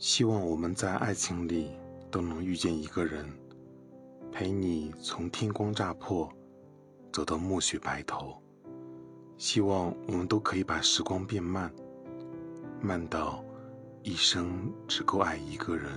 希望我们在爱情里都能遇见一个人陪你从天光乍破走到暮雪白头。希望我们都可以把时光变慢慢到一生只够爱一个人。